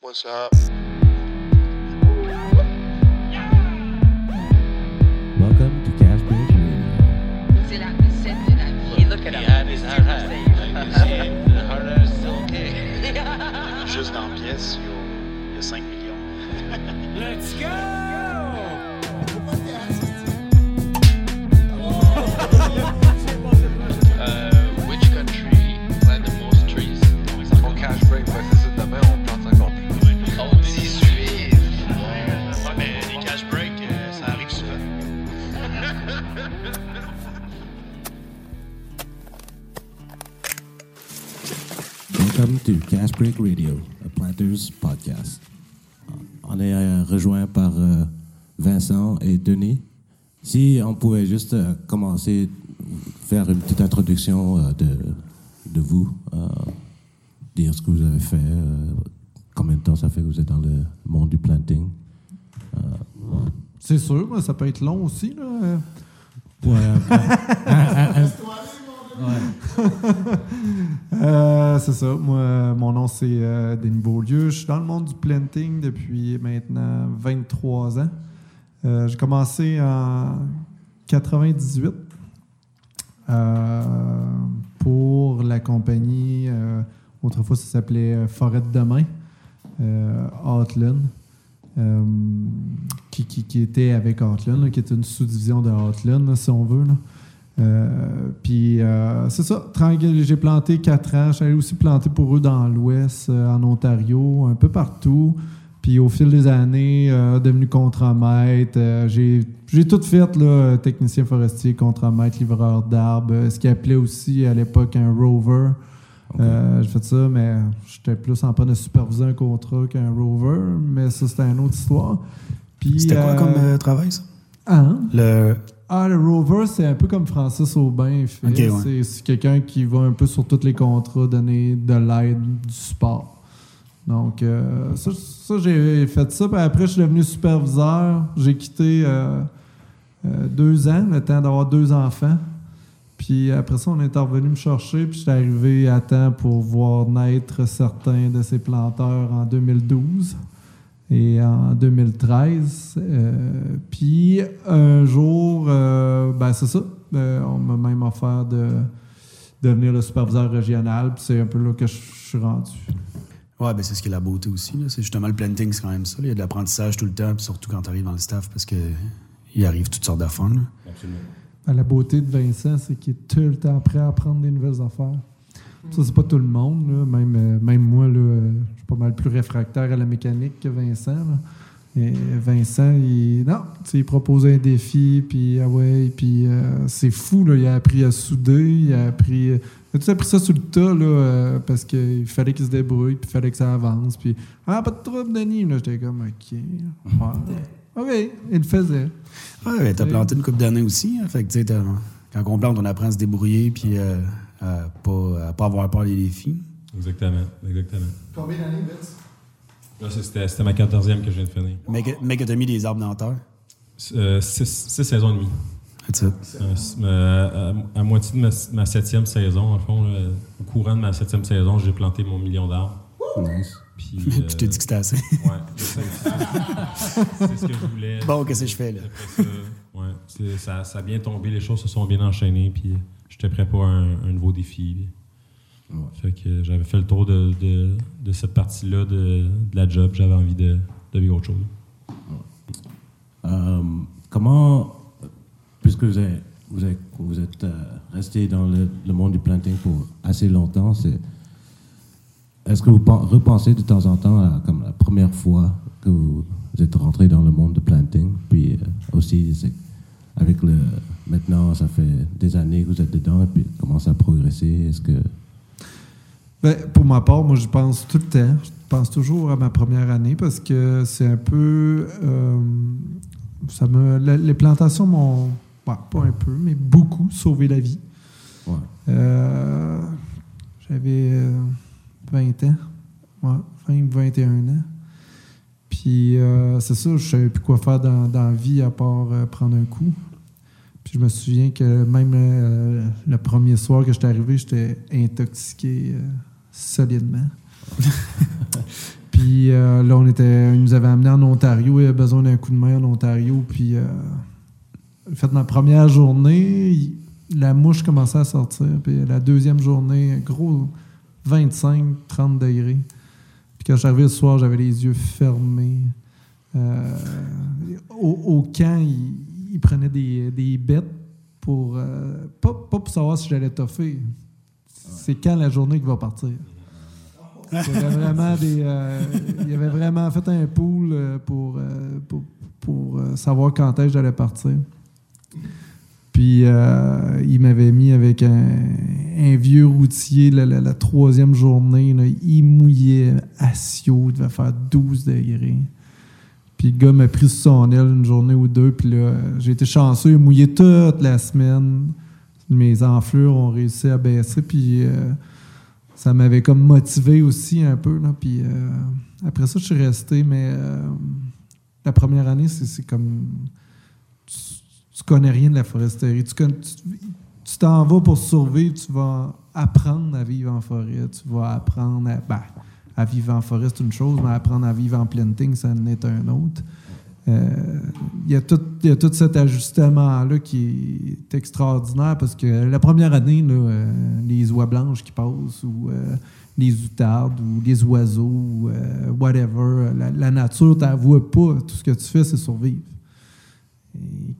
What's up? Welcome to Cash Break Radio. C'est la recette de la vie. Look at him. He had his hard hat. You see, the hard hat is still okay. Juste dans la pièce, il y a- il y a 5 millions. Let's go! To Cash Break Radio, a Planters podcast. On est euh, rejoint par euh, Vincent et Denis. Si on pouvait juste euh, commencer, faire une petite introduction de, de vous, euh, dire ce que vous avez fait, euh, combien de temps ça fait que vous êtes dans le monde du planting. C'est sûr, ça peut être long aussi. Là. Ouais, Euh, c'est ça. Moi, mon nom, c'est euh, Denis Beaulieu. Je suis dans le monde du planting depuis maintenant 23 ans. Euh, J'ai commencé en 98 euh, pour la compagnie, autrefois ça s'appelait Forêt de Demain, Outland, qui, qui- était avec Outland, qui était une sous-division de Outland, si on veut. Euh, puis euh, c'est ça, tranquille, j'ai planté quatre ans. J'allais aussi planter pour eux dans l'Ouest, euh, en Ontario, un peu partout. Puis au fil des années, euh, devenu contremaître, euh, j'ai j'ai tout fait, là, technicien forestier, contremaître, livreur d'arbres, ce qui appelait aussi à l'époque un rover. Euh, j'ai fait ça, mais j'étais plus en train de superviser un contrat qu'un rover, mais ça, c'était une autre histoire. Puis, C'était quoi comme travail, ça? hein? Le... Ah, le rover, c'est un peu comme Francis Aubin fait. Ok, ouais. C'est- quelqu'un qui va un peu sur tous les contrats donner de l'aide, du support. Donc, euh, ça, ça, j'ai fait ça. Puis après, je suis devenu superviseur. J'ai quitté euh, euh, deux ans, le temps d'avoir deux enfants. Puis après ça, on est revenu me chercher. Puis j'étais arrivé à temps pour voir naître certains de ces planteurs en 2012 et en 2013. Euh, puis un jour, euh, ben c'est ça, euh, on m'a même offert de devenir le superviseur régional. Puis c'est un peu là que je suis rendu. Ouais, ben c'est ce qui est la beauté aussi. C'est justement le planting, c'est quand même ça. Il y a de l'apprentissage tout le temps, puis surtout quand tu arrives dans le staff, parce que il arrive toutes sortes d'affaires. là. Ben, la beauté de Vincent, c'est qu'il est tout le temps prêt à apprendre des nouvelles affaires. Ça, c'est pas tout le monde. là. Même, euh, même moi, là, mal plus réfractaire à la mécanique que Vincent. là. Et Vincent, il, non, il propose un défi, puis ah ouais, puis euh, c'est fou, là, il a appris à souder, il a appris... Il a tout appris ça sur le tas, là, euh, parce qu'il fallait qu'il se débrouille, puis il fallait que ça avance, puis « Ah, pas de trouble, Denis! » Là, j'étais comme « OK. Ouais. OK, il le faisait. Ouais, t'as planté une couple d'années aussi. hein. fait que, tu sais, quand on plante, on apprend à se débrouiller, puis euh, à pas, à pas avoir peur des défis. Exactement, exactement. Combien d'années, Vince? Là, c'était c'était ma quatorzième que je viens de finir. Mais que, mais que t'as mis des arbres dans la terre. Euh, six, six saisons et demie. That's it. Euh, euh, à, à moitié de ma, ma septième saison, en fond, là, au courant de ma septième saison, j'ai planté mon million d'arbres. Nice. Puis, t'ai euh, dit que c'était assez. Ouais, c'est ça. c'est ce que je voulais. bon, qu'est-ce que je fais, là? Ça, ouais, ça, ça a bien tombé, les choses se sont bien enchaînées, puis j'étais prêt pour un, un nouveau défi. Fait que j'avais fait le tour de, de, de cette partie-là de, de la job, j'avais envie de, de vivre autre chose. Euh, comment, puisque vous êtes, vous êtes, vous êtes euh, resté dans le, le monde du planting pour assez longtemps, c'est, est-ce que vous pen- repensez de temps en temps à comme la première fois que vous, êtes rentré dans le monde du planting, puis euh, aussi avec le, maintenant ça fait des années que vous êtes dedans, et puis comment ça a progressé, est-ce que Ben, pour ma part, moi, je pense tout le temps. Je pense toujours à ma première année parce que c'est un peu. euh, ça me, la- les plantations m'ont, ben, pas un peu, mais beaucoup sauvé la vie. Ouais. Euh, j'avais euh, 20 ans. Ouais, 20, 21 ans. Puis euh, c'est ça, je savais plus quoi faire dans, dans la vie à part euh, prendre un coup. Puis je me souviens que même euh, le premier soir que j'étais arrivé, j'étais intoxiqué euh, solidement. puis euh, là, on était, il nous avait amené en Ontario. Il avait besoin d'un coup de main en Ontario. Puis, euh, fait ma première journée, la mouche commençait à sortir. Puis la deuxième journée, gros 25-30 degrés. Puis quand arrivé le soir, j'avais les yeux fermés. Euh, au, camp, il, il prenait des, des bêtes pour. euh, pas, pas pour savoir si j'allais toffer. C'est quand la journée qui va partir? Il euh, avait vraiment fait un pool euh, pour, euh, savoir quand est-ce j'allais partir. Puis il m'avait mis avec un, vieux routier la, troisième journée. il mouillait à Sio, il devait faire 12 degrés. Puis le gars m'a pris sous son aile une journée ou deux. Puis là, j'ai été chanceux, il mouillait toute la semaine. Mes enflures ont réussi à baisser. Puis euh, ça m'avait comme motivé aussi un peu. Là. Puis euh, après ça, je suis resté. Mais euh, la première année, c'est comme. Tu, tu connais rien de la foresterie. Tu t'en vas pour survivre. Tu vas apprendre à vivre en forêt. Tu vas apprendre à. ben, à vivre en forêt, c'est une chose, mais apprendre à vivre en planting, ça en est un autre. Euh, Il y, y a tout cet ajustement-là qui est extraordinaire parce que la première année, euh, les oies blanches qui passent ou euh, les outardes ou les oiseaux ou whatever, la, nature t'avoue pas. Tout ce que tu fais, c'est survivre.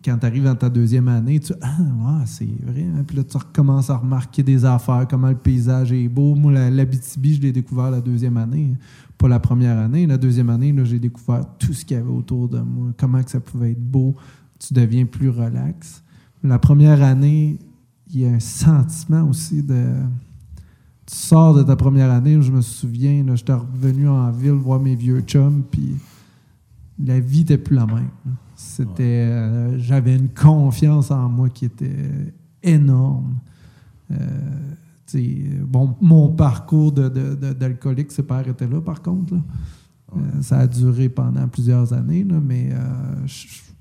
Quand tu arrives dans ta deuxième année, tu Ah, ouais, c'est vrai. hein. Puis là, tu recommences à remarquer des affaires, comment le paysage est beau. Moi, la- l'Abitibi, je l'ai découvert la deuxième année, pas la première année. La deuxième année, j'ai découvert tout ce qu'il y avait autour de moi, comment que ça pouvait être beau. Tu deviens plus relax. La première année, il y a un sentiment aussi de. Tu sors de ta première année, je me souviens, j'étais revenu en ville voir mes vieux chums, puis la vie n'était plus la même. C'était, euh, j'avais une confiance en moi qui était énorme. Euh, bon, mon parcours de, de- de- d'alcoolique s'est pas arrêté là, par contre. là. Euh, ça a duré pendant plusieurs années, là, mais je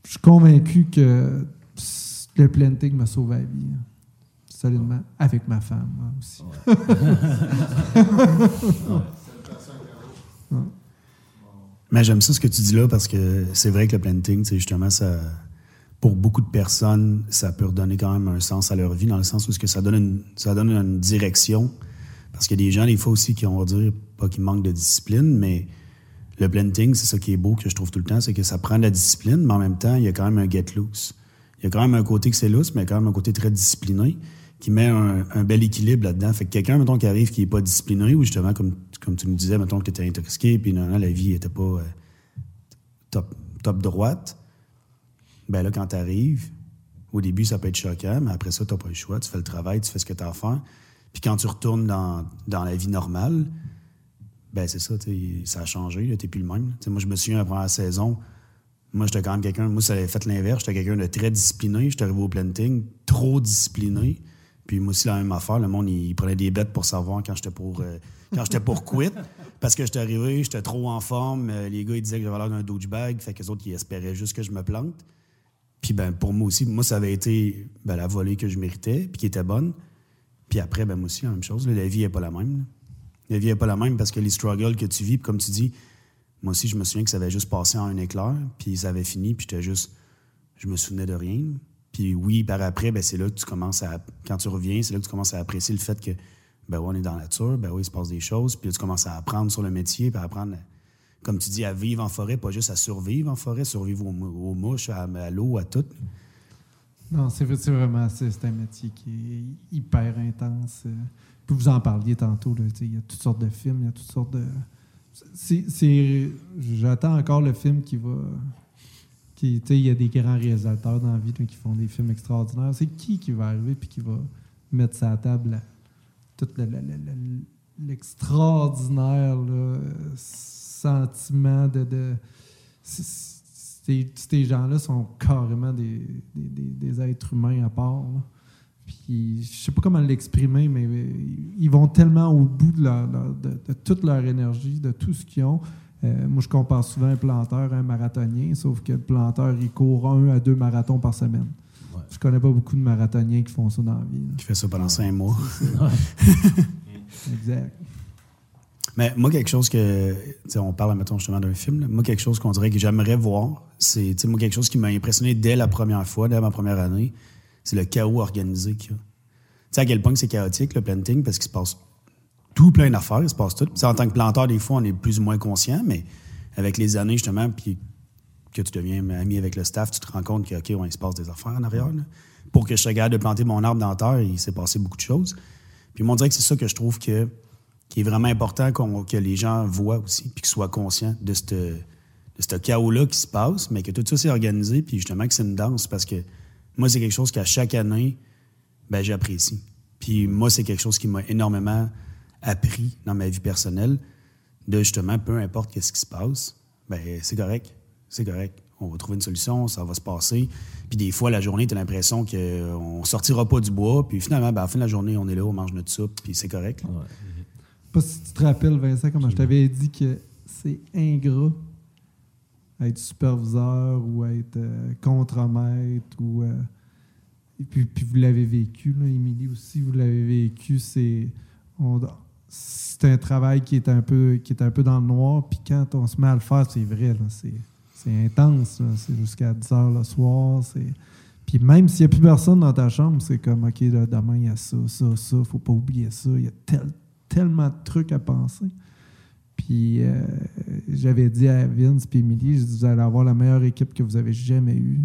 suis convaincu que le planting m'a sauvé la vie. hein, Solidement. Avec ma femme moi aussi. Mais j'aime ça ce que tu dis là parce que c'est vrai que le planting, justement ça. Pour beaucoup de personnes, ça peut redonner quand même un sens à leur vie, dans le sens où ce que ça donne une, ça donne une direction. Parce qu'il y a des gens, des fois aussi, qui on va dire, pas qu'ils manquent de discipline, mais le planting, c'est ça qui est beau que je trouve tout le temps, c'est que ça prend de la discipline, mais en même temps, il y a quand même un get loose. Il y a quand même un côté que c'est loose, mais quand même un côté très discipliné qui met un, bel équilibre là-dedans. Fait que quelqu'un, mettons, qui arrive qui n'est pas discipliné, ou justement, comme, comme tu nous disais, mettons que tu étais intoxiqué, puis non, la vie n'était pas euh, top, top droite, ben là, quand tu arrives, au début, ça peut être choquant, mais après ça, tu n'as pas le choix. Tu fais le travail, tu fais ce que tu as à faire. Puis quand tu retournes dans, dans la vie normale, ben c'est ça, ça a changé, tu n'es plus le même. Moi, je me souviens, la première saison, moi, j'étais quand même quelqu'un, moi, ça avait fait l'inverse, j'étais quelqu'un de très discipliné, j'étais arrivé au planting, trop discipliné. Puis moi aussi, la même affaire, le monde, il, prenait des bêtes pour savoir quand j'étais pour, euh, pour quit. Parce que j'étais arrivé, j'étais trop en forme, euh, les gars, ils disaient que j'avais l'air d'un douchebag, fait que les autres, ils espéraient juste que je me plante. Puis ben, pour moi aussi, moi, ça avait été ben, la volée que je méritais, puis qui était bonne. Puis après, ben, moi aussi, la même chose. la vie n'est pas la même. La vie n'est pas la même parce que les struggles que tu vis, puis comme tu dis, moi aussi, je me souviens que ça avait juste passé en un éclair, puis ça avait fini, puis j'étais juste. Je me souvenais de rien. Puis oui, par après, ben, c'est là que tu commences à. Quand tu reviens, c'est là que tu commences à apprécier le fait que, ben oui, on est dans la nature, ben oui, il se passe des choses, puis là, tu commences à apprendre sur le métier, puis à apprendre, comme tu dis, à vivre en forêt, pas juste à survivre en forêt, survivre aux, mou- aux mouches, à, l'eau, à tout. Non, c'est vrai- c'est vraiment c'est un métier qui est hyper intense. Puis vous en parliez tantôt, il y a toutes sortes de films, il y a toutes sortes de. J'attends encore le film qui va. Sais, Il y a des grands réalisateurs dans la vie qui font des films extraordinaires. C'est qui qui va arriver puis qui va mettre sa table tout le- le- le- le- l'extraordinaire sentiment de. de ces, gens-là sont carrément des, des, des- êtres humains à part. là. Puis je sais pas comment l'exprimer, mais euh, ils vont tellement au bout de, leur- de toute leur énergie, de tout ce qu'ils ont. Euh, moi, je compare souvent un planteur à un marathonien, sauf que le planteur, il court un à deux marathons par semaine. Ouais. Je connais pas beaucoup de marathoniens qui font ça dans la vie. là. Qui fait ça pendant cinq mois. Exact. Mais moi, quelque chose que. On parle, mettons, justement d'un film. là. Moi, quelque chose qu'on dirait que j'aimerais voir, c'est. Moi, quelque chose qui m'a impressionné dès la première fois, dès ma première année, c'est le chaos organisé qu'il y a. Tu sais, à quel point que c'est chaotique, le planting, parce qu'il se passe tout plein d'affaires, il se passe tout. En tant que planteur, des fois, on est plus ou moins conscient, mais avec les années, justement, puis que tu deviens ami avec le staff, tu te rends compte que, OK, il se passe des affaires en arrière. là. Pour que je sois capable de planter mon arbre dans la terre, il s'est passé beaucoup de choses. Puis moi, on dirait que c'est ça que je trouve que, qui est vraiment important que les gens voient aussi, puis qu'ils soient conscients de ce de chaos-là qui se passe, mais que tout ça c'est organisé, puis justement que c'est une danse, parce que moi, c'est quelque chose qu'à chaque année, ben, j'apprécie. Puis moi, c'est quelque chose qui m'a énormément appris dans ma vie personnelle, de justement, peu importe qu'est-ce qui se passe, ben c'est correct, c'est correct. On va trouver une solution, ça va se passer. Puis des fois, la journée, tu as l'impression qu'on sortira pas du bois, puis finalement, ben, à la fin de la journée, on est là, on mange notre soupe, puis c'est correct. là. Pas si tu te rappelles, Vincent, comment je t'avais dit que c'est ingrat être superviseur ou être euh, contremaître ou. euh, et puis, puis vous l'avez vécu, là, Émilie aussi, vous l'avez vécu. C'est on- c'est un travail qui est un peu qui est un peu dans le noir. Puis quand on se met à le faire, c'est vrai, c'est intense. C'est jusqu'à 10 heures le soir. Puis même s'il n'y a plus personne dans ta chambre, c'est comme, OK, demain, il y a ça, ça, ça, faut pas oublier ça. Il y a tel- tellement de trucs à penser. Puis euh, j'avais dit à Vince et Emily, je dis, vous allez avoir la meilleure équipe que vous avez jamais eue.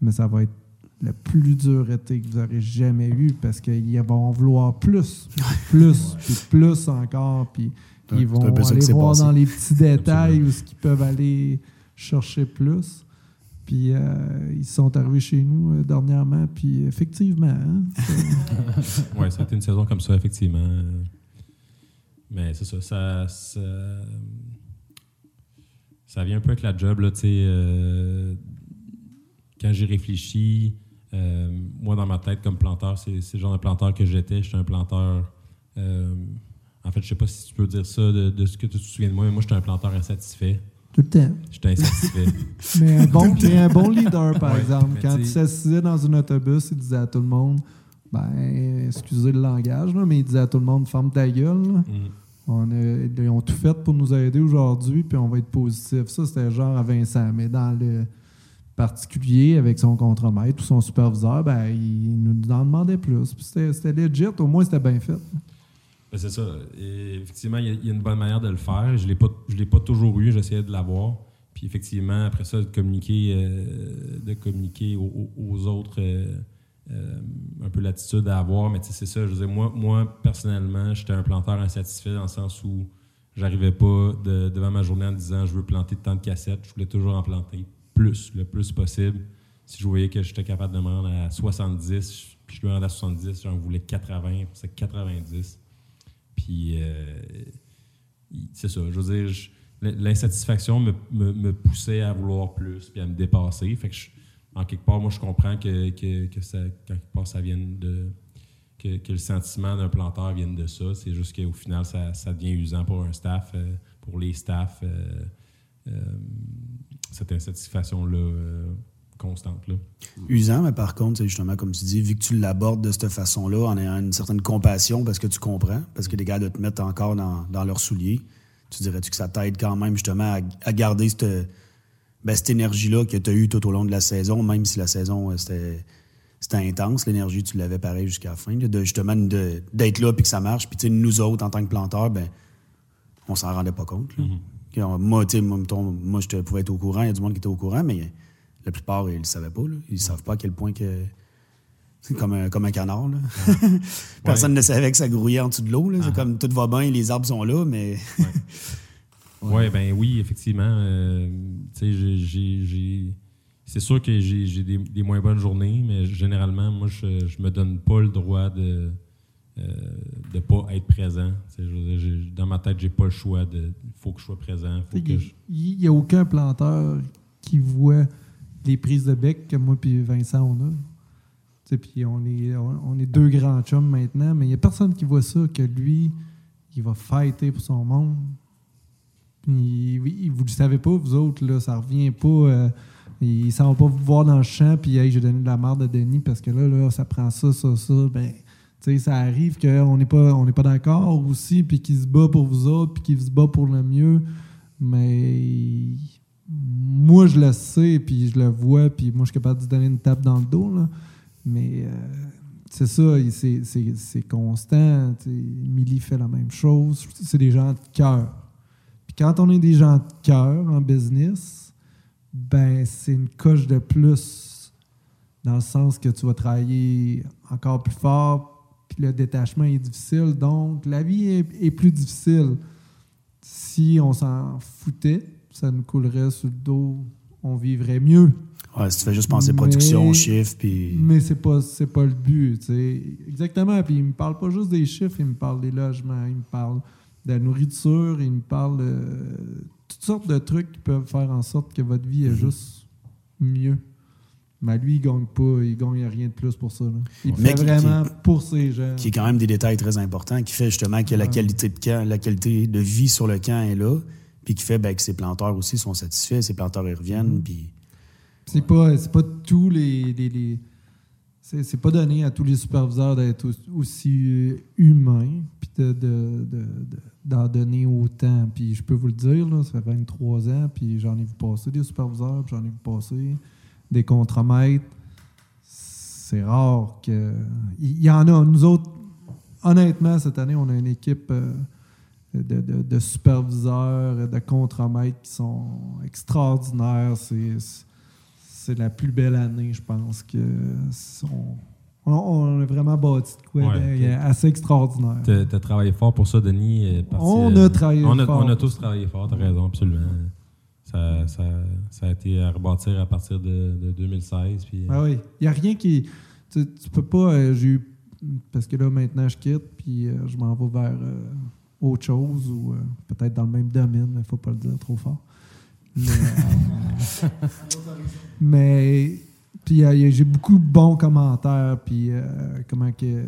Mais ça va être le plus dur été que vous aurez jamais eu parce qu'ils vont en vouloir plus, plus, puis plus encore. Puis ils vont aller voir passé. dans les petits détails où ce qu'ils peuvent aller chercher plus. Puis euh, ils sont arrivés chez nous euh, dernièrement, puis effectivement, hein, Ouais, ça a été une saison comme ça, effectivement. Mais c'est ça, ça, ça. ça vient un peu avec la job, là, tu sais. euh, quand j'ai réfléchi, euh, moi, dans ma tête, comme planteur, c'est le genre de planteur que j'étais. J'étais un planteur. euh, en fait, je sais pas si tu peux dire ça de, de ce que tu te souviens de moi, mais moi, j'étais un planteur insatisfait. tout le temps. J'étais insatisfait. Mais un bon, mais un bon leader, par Ouais, exemple. Quand tu il sais- s'assisait dans un autobus, il disait à tout le monde, ben, excusez le langage, là, mais il disait à tout le monde, ferme ta gueule. Mm. On a- ils ont tout fait pour nous aider aujourd'hui, puis on va être positif. Ça, c'était genre à Vincent. Mais dans le particulier, avec son contremaître ou son superviseur, ben, il nous en demandait plus. C'était legit, au moins c'était bien fait. Ben, c'est ça. Effectivement, il y, a- une bonne manière de le faire. Je ne l'ai pas, toujours eu, j'essayais de l'avoir. Puis effectivement, après ça, de communiquer, euh, de communiquer aux, autres euh, euh, un peu l'attitude à avoir. Mais c'est ça. Je veux moi, moi, personnellement, j'étais un planteur insatisfait dans le sens où j'arrivais pas de- devant ma journée en disant je veux planter tant de cassettes. Je voulais toujours en planter plus, le plus possible. Si je voyais que j'étais capable de me rendre à 70, puis je me rendais à 70, j'en voulais 80, c'est 90. Puis, euh, c'est ça. Je veux dire, l'insatisfaction me, poussait à vouloir plus puis à me dépasser. Fait que, je- en quelque part, moi, je comprends que, ça, quelque part, ça vienne de. Que, le sentiment d'un planteur vienne de ça. C'est juste qu'au final, ça, devient usant pour un staff, euh, pour les staffs, euh, cette insatisfaction-là euh, constante. Là. Usant, mais par contre, c'est justement, comme tu dis, vu que tu l'abordes de cette façon-là, en ayant une certaine compassion parce que tu comprends, parce que les gars de te mettre encore dans, dans leurs souliers, tu dirais-tu que ça t'aide quand même justement à, à garder cette, ben, cette énergie-là que tu as eue tout au long de la saison, même si la saison, euh, c'était c'était intense, l'énergie, tu l'avais pareil jusqu'à la fin, de justement d'être là puis que ça marche. Puis nous autres, en tant que planteurs, ben, on s'en rendait pas compte. euh, Moi, tu sais, moi, moi, je pouvais être au courant, il y a du monde qui était au courant, mais la plupart, ils ne le savaient pas. Là. Ils ne savent pas à quel point que. C'est comme un, comme un canard. Là. Personne ne savait que ça grouillait en dessous de l'eau. C'est comme tout va bien, les arbres sont là, mais. Ouais, ben oui, effectivement. euh, j'ai- c'est sûr que j'ai des, des moins bonnes journées, mais généralement, moi, je, je me donne pas le droit de euh, de pas être présent. Je dans ma tête, j'ai pas le choix. Il faut que je sois présent. Faut que je- Il n'y a aucun planteur qui voit les prises de bec que moi et Vincent on a. Puis on est, on est deux grands chums maintenant, mais il n'y a personne qui voit ça, que lui, il va fighter pour son monde. Puis, il- vous ne le savez pas, vous autres, là, ça revient pas. euh, il s'en va pas vous voir dans le champ, puis hey, j'ai donné de la merde à Denis parce que là, là, ça prend ça, ça, ça. Ben, ça arrive qu'on n'est pas, on pas d'accord aussi, puis qu'il se bat pour vous autres, puis qu'il se bat pour le mieux. Mais moi, je le sais, puis je le vois, puis moi, je suis capable de donner une tape dans le dos. Là. Mais euh, c'est ça, c'est- constant. tu sais. Émilie fait la même chose. C'est des gens de cœur. Puis quand on est des gens de cœur en business, ben c'est une coche de plus dans le sens que tu vas travailler encore plus fort, puis le détachement est difficile. Donc, la vie est, est plus difficile. Si on s'en foutait, ça nous coulerait sur le dos, on vivrait mieux. Ouais, si tu fais juste penser production, Mais- chiffres, puis. Mais c'est pas c'est pas le but, tu sais. Exactement. Puis il me parle pas juste des chiffres, il me parle des logements, il me parle de la nourriture, il me parle de toutes sortes de trucs qui peuvent faire en sorte que votre vie est juste mieux. Mais lui, il gagne pas, il gagne rien de plus pour ça. là. Il fait qui- vraiment pour ses gens. qui est quand même des détails très importants, qui fait justement que la qualité de camp, la qualité de vie sur le camp est là, puis qui fait ben, que ses planteurs aussi sont satisfaits, ses planteurs ils reviennent, puis C'est pas, c'est pas tous les. les- les- c'est, c'est pas donné à tous les superviseurs d'être aussi, euh, humains, puis de, de- de- de- d'en donner autant. Puis je peux vous le dire, là, ça fait 23 ans, puis j'en ai vu passer des superviseurs, puis j'en ai vu passer des contremaîtres. C'est rare que. Il y, en a. Nous autres, honnêtement, cette année, on a une équipe. euh, de, de- de superviseurs, de contremaîtres qui sont extraordinaires. C'est, c'est la plus belle année, je pense. que on, on- on a vraiment bâti de quoi Ouais, ok. assez extraordinaire. T'as t'as travaillé fort pour ça, Denis. euh, On a travaillé on a, fort On a tous travaillé fort, t'as raison, absolument. Ça, ça, ça a été à rebâtir à partir de, de 2016. Puis, Ah oui, il n'y a rien qui. Tu, tu peux pas. euh, j'ai eu. Parce que là, maintenant, je quitte, puis euh, je m'en vais vers euh, autre chose, ou euh, peut-être dans le même domaine, mais il ne faut pas le dire trop fort. Mais. euh, mais puis euh, j'ai beaucoup de bons commentaires, puis euh, comment que.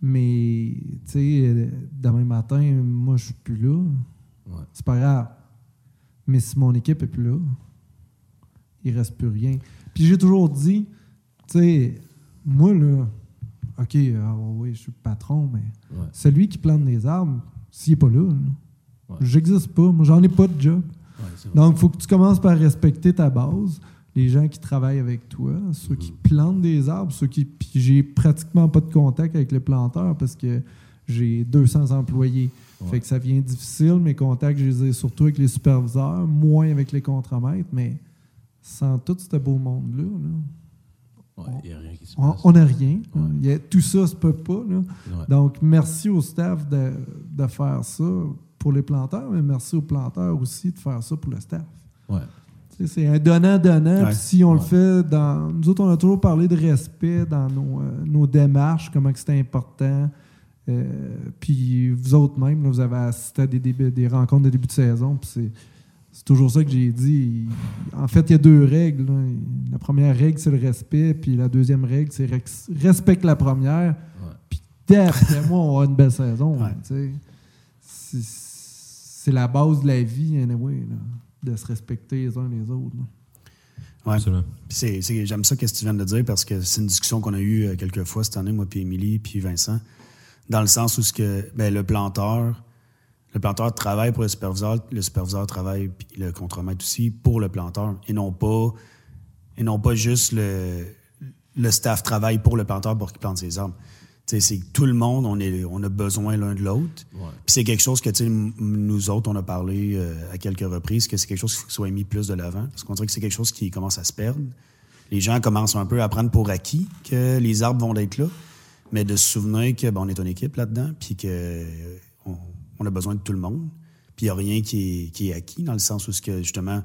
Mais, tu sais, euh, demain matin, moi, je suis plus là. Ouais. C'est pas grave. Mais si mon équipe est plus là, il reste plus rien. Puis j'ai toujours dit, tu sais, moi, là, OK, ah, oui, je suis patron, mais Ouais. celui qui plante des arbres, s'il n'est pas là, là, Ouais. j'existe pas. Moi, j'en ai pas de job. Ouais. Donc, il faut que tu commences par respecter ta base, les gens qui travaillent avec toi, ceux qui plantent des arbres, ceux qui. Puis j'ai pratiquement pas de contact avec les planteurs parce que j'ai 200 employés. Ouais. Fait que ça devient difficile. Mes contacts, je les ai surtout avec les superviseurs, moins avec les contremaîtres, mais sans tout ce beau monde-là, là, Ouais, il n'y a rien qui se on- passe. on n'a rien. y a- tout ça se peut pas. là. Donc, merci au staff de, de faire ça pour les planteurs, mais merci aux planteurs aussi de faire ça pour le staff. C'est un donnant-donnant. Ouais. Si on le fait dans. Nous autres, on a toujours parlé de respect dans nos, euh, nos démarches, comment c'était important. Euh, puis vous autres même, là, vous avez assisté à des, débuts- des rencontres de début de saison. Puis c'est, c'est toujours ça que j'ai dit. En fait, il y a deux règles. là. La première règle, c'est le respect. Puis la deuxième règle, c'est rex- respecte la première. Puis d'après moi, on avoir une belle saison. Ouais. tu sais. C'est, c'est la base de la vie, anyway, là, de se respecter les uns les autres. là. ouais. Absolument. Puis c'est- c'est- J'aime ça qu'est-ce que tu viens de dire parce que c'est une discussion qu'on a eue euh, quelques fois cette année, moi, puis Émilie, puis Vincent, dans le sens où ce que, ben, le planteur, le planteur travaille pour le superviseur, le superviseur travaille, puis le contremaître aussi, pour le planteur, et non pas, et non pas juste le, le staff travaille pour le planteur pour qu'il plante ses arbres. C'est tout le monde, on, est, on a besoin l'un de l'autre. Ouais. Puis c'est quelque chose que, nous autres, on a parlé euh, à quelques reprises, que c'est quelque chose qui soit mis plus de l'avant. Parce qu'on dirait que c'est quelque chose qui commence à se perdre. Les gens commencent un peu à prendre pour acquis que les arbres vont être là, mais de se souvenir que ben, on est une équipe là-dedans, puis que euh, on, a besoin de tout le monde. Puis il n'y a rien qui est, qui est acquis, dans le sens où ce que, justement,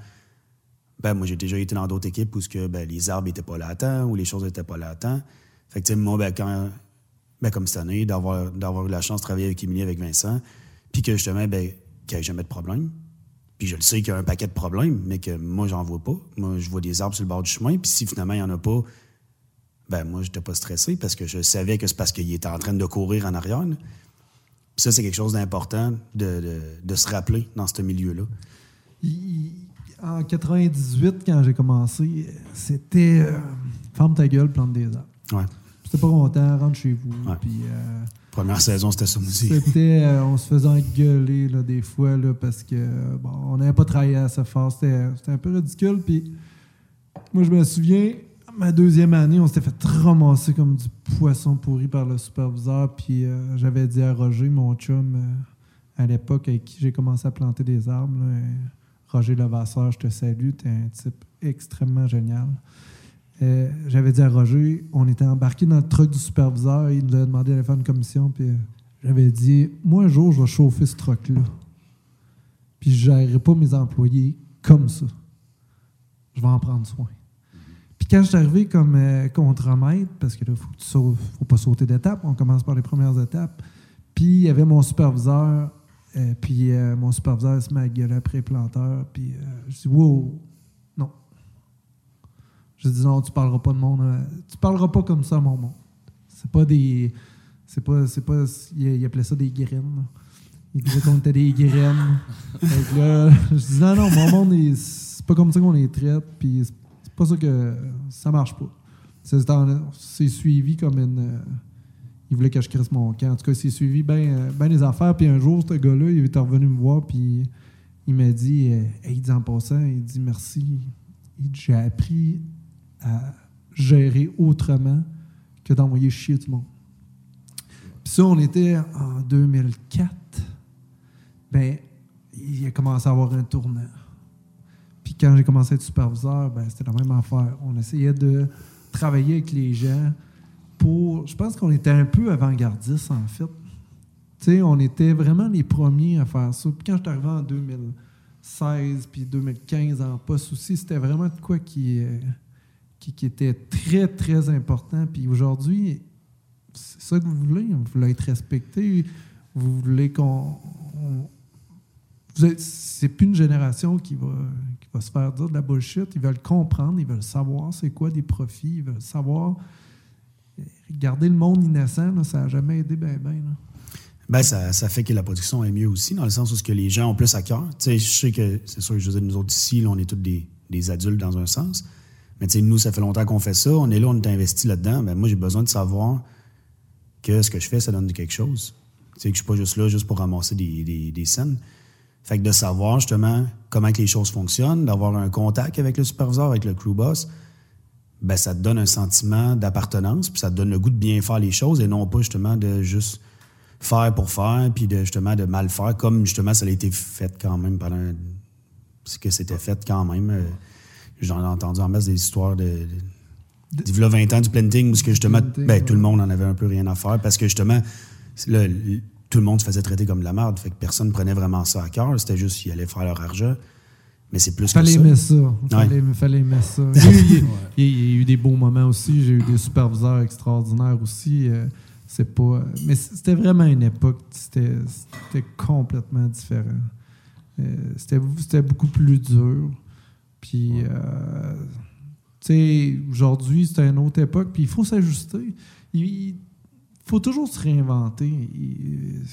ben, moi, j'ai déjà été dans d'autres équipes où ce que, ben, les arbres n'étaient pas là à temps, ou les choses n'étaient pas là à temps. Fait que, moi, ben, quand, ben, comme cette année, d'avoir, d'avoir eu la chance de travailler avec Émilie, avec Vincent, puis que justement, ben, qu'il n'y ait jamais de problème. Puis je le sais qu'il y a un paquet de problèmes, mais que moi, j'en vois pas. Moi, je vois des arbres sur le bord du chemin, puis si finalement, il n'y en a pas, ben, moi, j'étais pas stressé parce que je savais que c'est parce qu'il était en train de courir en arrière. là. Puis ça, c'est quelque chose d'important de, de, de se rappeler dans ce milieu-là. Il- en 98, quand j'ai commencé, c'était euh, Ferme ta gueule, plante des arbres. Ouais. c'était pas content, rentre chez vous. Ouais. Puis, euh, Première saison, c'était ça aussi. c'était, euh, on se faisait engueuler là, des fois là, parce que bon, on n'avait pas travaillé assez fort. C'était, c'était un peu ridicule. Puis moi, je me souviens, ma deuxième année, on s'était fait ramasser comme du poisson pourri par le superviseur. Puis euh, j'avais dit à Roger, mon chum, euh, à l'époque avec qui j'ai commencé à planter des arbres, euh, Roger Levasseur, je te salue, t'es un type extrêmement génial. J'avais dit à Roger, on était embarqué dans le truck du superviseur, il nous a demandé d'aller faire une commission, puis j'avais dit, moi un jour, je vais chauffer ce truck-là. Puis je gérerai pas mes employés comme ça. Je vais en prendre soin. Quand je suis arrivé comme euh, contremaître, parce que là, faut, que tu sautes- faut pas sauter d'étape, on commence par les premières étapes. Puis il y avait mon superviseur, euh, puis euh, mon superviseur se met à gueuler après les planteurs, puis euh, je dis, wow, non. Je dis, non, tu parleras pas de monde, tu parleras pas comme ça mon monde. C'est pas des. C'est pas. C'est pas. Il, appelait ça des graines. Il disait qu'on était des graines. Que là, je dis non, non, mon monde, est- c'est pas comme ça qu'on les traite, puis c'est c'est pas ça que. Ça marche pas. C'est suivi comme une. euh, il voulait que je crisse mon camp. En tout cas, c'est suivi bien ben les affaires, puis un jour, ce gars-là, il est revenu me voir, puis il m'a dit, euh, Hey, il dit en passant, il dit merci. J'ai appris à gérer autrement que d'envoyer chier tout le monde. Puis ça, on était en 2004. Ben, il a commencé à avoir un tournant. Puis quand j'ai commencé à être superviseur, ben, c'était la même affaire. On essayait de travailler avec les gens pour. Je pense qu'on était un peu avant-gardistes, en fait. Tu sais, on était vraiment les premiers à faire ça. Puis quand je suis arrivé en 2016 puis 2015 en poste aussi, c'était vraiment de quoi qui, euh, qui, qui était très, très important. Puis aujourd'hui, c'est ça que vous voulez? Vous voulez être respecté? Vous voulez qu'on. c'est plus une génération qui va, va se faire dire de la bullshit. Ils veulent comprendre, ils veulent savoir c'est quoi des profits, ils veulent savoir. Garder le monde innocent, ça n'a jamais aidé bien, bien. Ben, ça, ça fait que la production est mieux aussi, dans le sens où ce que les gens ont plus à cœur. Je sais que, c'est sûr, je veux dire, nous autres ici, on est tous des, des adultes dans un sens. Mais nous, ça fait longtemps qu'on fait ça. On est là, on est investi là-dedans. Ben, moi, j'ai besoin de savoir que ce que je fais, ça donne quelque chose. Tu sais, que je suis pas juste là juste pour ramasser des, des, des scènes. Fait que de savoir, justement, comment que les choses fonctionnent, d'avoir un contact avec le superviseur, avec le crew boss, ben, ça te donne un sentiment d'appartenance, puis ça te donne le goût de bien faire les choses et non pas, justement, de juste faire pour faire, puis de justement de mal faire, comme justement ça a été fait quand même pendant ce que c'était fait quand même. Euh, J'en ai entendu en masse des histoires de. de d'il y a 20 ans du planting où que justement ben, tout le monde en avait un peu rien à faire parce que justement tout le monde se faisait traiter comme de la merde fait que personne prenait vraiment ça à cœur c'était juste qu'ils allaient faire leur argent mais c'est plus Fallait que ça aimer ça. Fallait, fallait aimer ça. Il y, a eu, des beaux moments aussi. J'ai eu des superviseurs extraordinaires aussi. Euh, c'est pas. Mais c'était vraiment une époque. C'était complètement différent. Euh, c'était c'était beaucoup plus dur. Puis, euh, tu sais, aujourd'hui, c'est une autre époque. Puis il faut s'ajuster. Faut toujours se réinventer.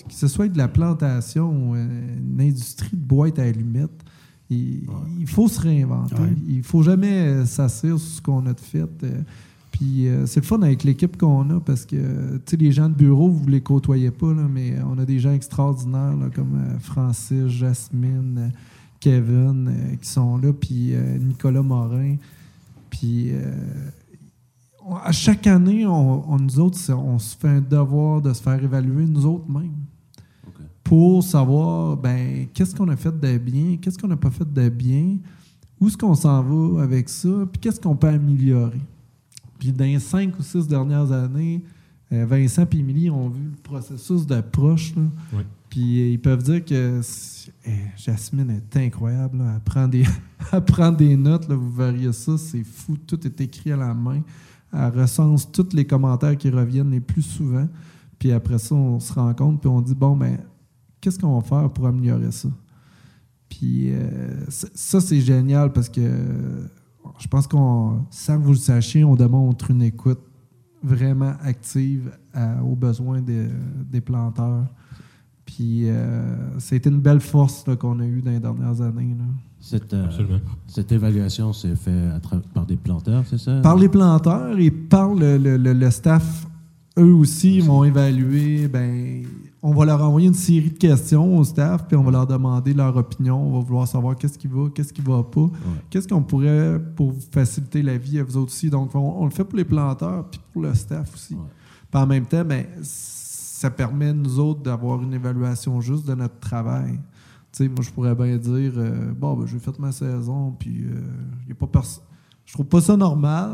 Que ce soit de la plantation ou une industrie de boîte à allumettes. Il, il faut se réinventer. Ouais. Il faut jamais euh, s'asseoir sur ce qu'on a de fait. euh, puis euh, c'est le fun avec l'équipe qu'on a parce que tu sais, les gens de bureau, vous les côtoyez pas, là, mais on a des gens extraordinaires là, comme Francis, Jasmine, Kevin qui sont là, puis Nicolas Morin. Puis on- à chaque année, on, on- nous autres, on se fait un devoir de se faire évaluer nous autres mêmes pour savoir ben, qu'est-ce qu'on a fait de bien, qu'est-ce qu'on n'a pas fait de bien, où est-ce qu'on s'en va avec ça, puis qu'est-ce qu'on peut améliorer. Puis dans les cinq ou six dernières années, euh, Vincent et Émilie ont vu le processus d'approche. Oui. Puis euh, ils peuvent dire que eh, Jasmine est incroyable. là. Elle, prend des, elle prend des notes, là, vous verriez ça, c'est fou. Tout est écrit à la main. Elle recense tous les commentaires qui reviennent les plus souvent. Puis après ça, on se rend compte, puis on dit bon, ben, qu'est-ce qu'on va faire pour améliorer ça? Puis euh, ça, c'est génial parce que euh, je pense qu'on, sans que vous le sachiez, on démontre une écoute vraiment active à- aux besoins des, des planteurs. Puis euh, c'était une belle force qu'on a eue dans les dernières années. Cette, euh, cette évaluation s'est faite par des planteurs, c'est ça? Par les planteurs et par le, le- le- le staff eux aussi ils vont évaluer, ben, on va leur envoyer une série de questions au staff, puis on va leur demander leur opinion. On va vouloir savoir qu'est-ce qui va, qu'est-ce qui va pas. Qu'est-ce qu'on pourrait pour vous faciliter la vie à vous autres aussi? Donc, on, on le fait pour les planteurs, puis pour le staff aussi. Ouais. Puis en même temps, ben, ça permet, nous autres, d'avoir une évaluation juste de notre travail. Sais, moi, je pourrais bien dire, euh, bon, ben, j'ai fait ma saison, puis euh, y a pas personne. Je trouve pas ça normal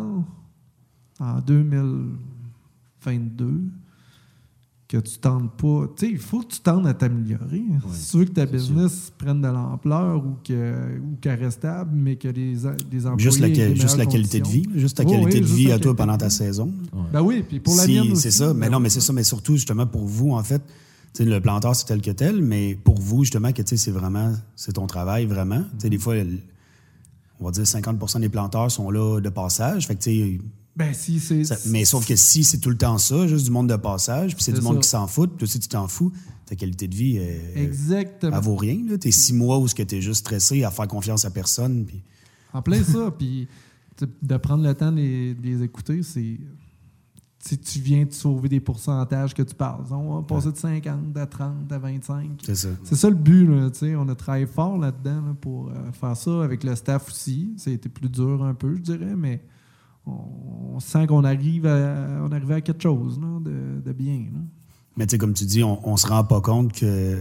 en 2022 que tu tentes pas. Tu sais, il faut que tu tendes à t'améliorer. Si tu veux que ta business prenne de l'ampleur ou que- ou qu'elle reste stable, mais que les, les employés. Juste la, juste qualité de vie, juste ta qualité oui, de vie à toi pendant ta saison. Ben oui, puis pour la Si-. C'est ça. Mais Ben non, mais c'est ça. Mais surtout, justement, pour vous, en fait, tu le planteur, c'est tel que tel, mais pour vous, justement, que tu c'est vraiment, c'est ton travail, vraiment. Tu sais, des fois, on va dire 50% des planteurs sont là de passage. Fait que, tu Ben si, c'est. mais sauf que si c'est tout le temps ça, juste du monde de passage, puis c'est du monde ça. qui s'en fout, puis aussi, tu t'en fous, ta qualité de vie, elle, Exactement. elle vaut rien. là. T'es six mois où tu es juste stressé à faire confiance à personne. Puis... En plein ça. Puis tu de prendre le temps de les, de les écouter, c'est. Si tu viens te sauver des pourcentages que tu parles. On va passer de 50 à 30 à 25. C'est ça. C'est ça le but. Là, on a travaillé fort là-dedans là, pour euh, faire ça avec le staff aussi. Ça a été plus dur un peu, je dirais, mais on, on sent qu'on arrive à, on arrive à quelque chose là, de, de bien. Mais tu sais, comme tu dis, on, on se rend pas compte que,